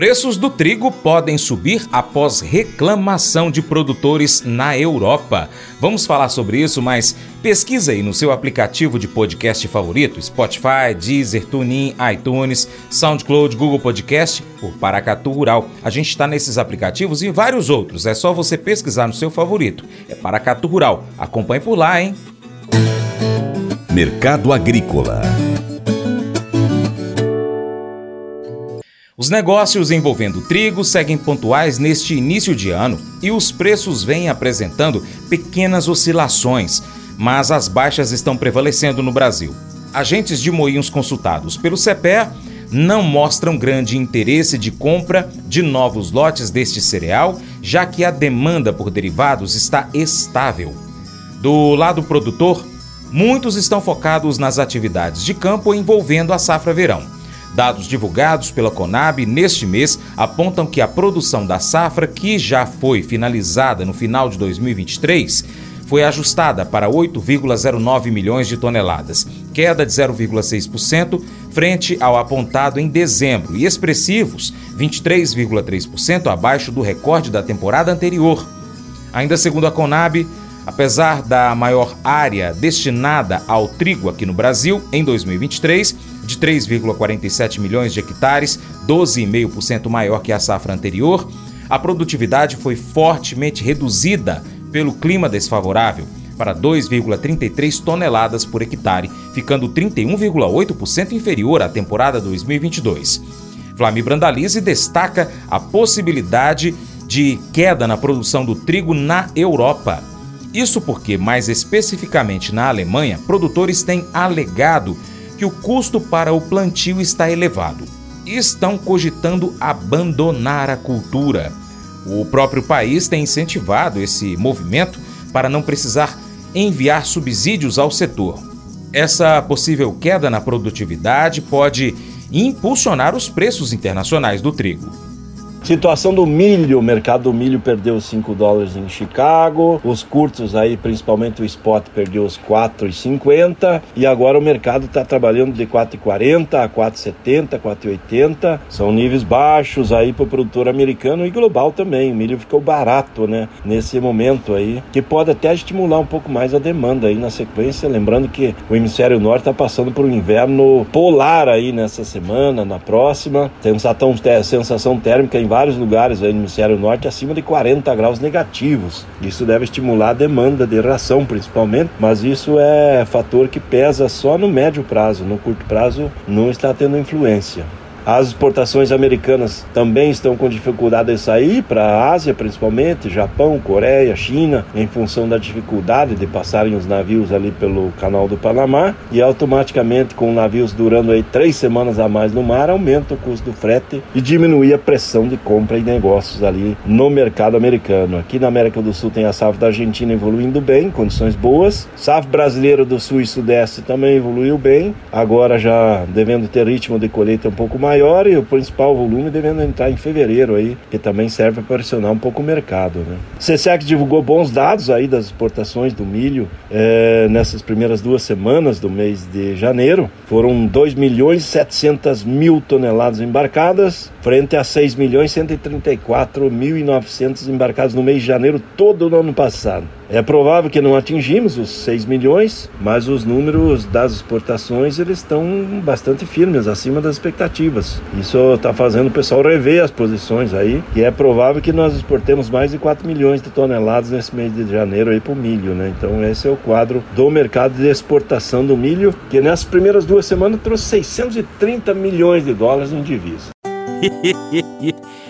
Preços do trigo podem subir após reclamação de produtores na Europa. Vamos falar sobre isso, mas pesquisa aí no seu aplicativo de podcast favorito, Spotify, Deezer, TuneIn, iTunes, SoundCloud, Google Podcast ou Paracatu Rural. A gente está nesses aplicativos e vários outros. É só você pesquisar no seu favorito. É Paracatu Rural. Acompanhe por lá, hein? Mercado Agrícola Os negócios envolvendo trigo seguem pontuais neste início de ano e os preços vêm apresentando pequenas oscilações, mas as baixas estão prevalecendo no Brasil. Agentes de moinhos consultados pelo CPE não mostram grande interesse de compra de novos lotes deste cereal, já que a demanda por derivados está estável. Do lado produtor, muitos estão focados nas atividades de campo envolvendo a safra verão. Dados divulgados pela Conab neste mês apontam que a produção da safra, que já foi finalizada no final de 2023, foi ajustada para 8,09 milhões de toneladas, queda de 0,6% frente ao apontado em dezembro e expressivos 23,3% abaixo do recorde da temporada anterior. Ainda segundo a Conab, apesar da maior área destinada ao trigo aqui no Brasil em 2023, de 3,47 milhões de hectares, 12,5% maior que a safra anterior, a produtividade foi fortemente reduzida pelo clima desfavorável para 2,33 toneladas por hectare, ficando 31,8% inferior à temporada 2022. Flami Brandalize destaca a possibilidade de queda na produção do trigo na Europa. Isso porque, mais especificamente na Alemanha, produtores têm alegado que o custo para o plantio está elevado e estão cogitando abandonar a cultura. O próprio país tem incentivado esse movimento para não precisar enviar subsídios ao setor. Essa possível queda na produtividade pode impulsionar os preços internacionais do trigo. Situação do milho, o mercado do milho perdeu 5 dólares em Chicago, os curtos aí, principalmente o spot, perdeu os 4,50 e agora o mercado está trabalhando de 4,40 a 4,70, 4,80. São níveis baixos aí para o produtor americano e global também. O milho ficou barato, né, nesse momento aí, que pode até estimular um pouco mais a demanda aí na sequência. Lembrando que o hemisfério norte está passando por um inverno polar aí nessa semana, na próxima. Sensação, sensação térmica em vários lugares aí no hemisfério norte acima de 40 graus negativos. Isso deve estimular a demanda de ração, principalmente, mas isso é fator que pesa só no médio prazo, no curto prazo não está tendo influência. As exportações americanas também estão com dificuldade de sair para a Ásia, principalmente, Japão, Coreia, China, em função da dificuldade de passarem os navios ali pelo canal do Panamá e automaticamente com navios durando aí três semanas a mais no mar, aumenta o custo do frete e diminui a pressão de compra e negócios ali no mercado americano. Aqui na América do Sul tem a safra da Argentina evoluindo bem, condições boas. Safra brasileira do Sul e Sudeste também evoluiu bem, agora já devendo ter ritmo de colheita um pouco mais maior e o principal volume devendo entrar em fevereiro aí, que também serve para pressionar um pouco o mercado. Né? O CSEC divulgou bons dados aí das exportações do milho é, nessas primeiras duas semanas do mês de janeiro. Foram 2 milhões 700 mil toneladas embarcadas, frente a 6 milhões 134 mil e 900 embarcados no mês de janeiro todo no ano passado. É provável que não atingimos os 6 milhões, mas os números das exportações eles estão bastante firmes, acima das expectativas. Isso está fazendo o pessoal rever as posições aí, e é provável que nós exportemos mais de 4 milhões de toneladas nesse mês de janeiro aí para o milho, né? Então esse é o quadro do mercado de exportação do milho, que nessas primeiras duas semanas trouxe 630 milhões de dólares em divisas.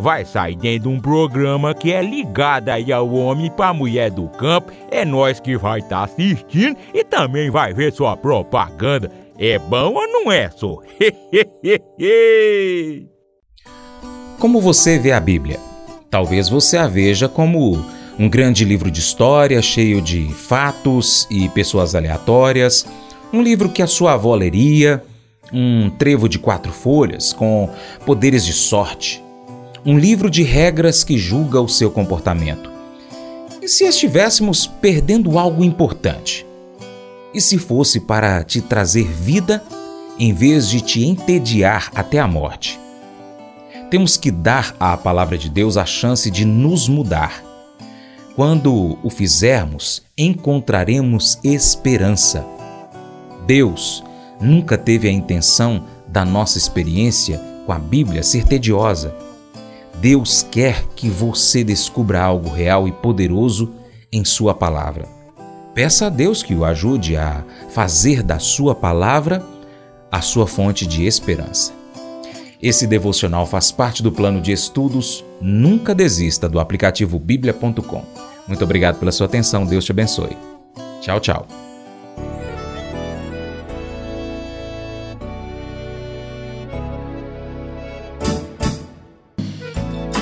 vai sair dentro de um programa que é ligado aí ao homem para mulher do campo. É nós que vai estar tá assistindo e também vai ver sua propaganda. É bom ou não é, só? Como você vê a Bíblia? Talvez você a veja como um grande livro de história cheio de fatos e pessoas aleatórias, um livro que a sua avó leria, um trevo de quatro folhas com poderes de sorte, um livro de regras que julga o seu comportamento. E se estivéssemos perdendo algo importante? E se fosse para te trazer vida em vez de te entediar até a morte? Temos que dar à palavra de Deus a chance de nos mudar. Quando o fizermos, encontraremos esperança. Deus nunca teve a intenção da nossa experiência com a Bíblia ser tediosa. Deus quer que você descubra algo real e poderoso em Sua palavra. Peça a Deus que o ajude a fazer da Sua palavra a sua fonte de esperança. Esse devocional faz parte do plano de estudos Nunca Desista do aplicativo bíblia.com. Muito obrigado pela sua atenção, Deus te abençoe. Tchau, tchau.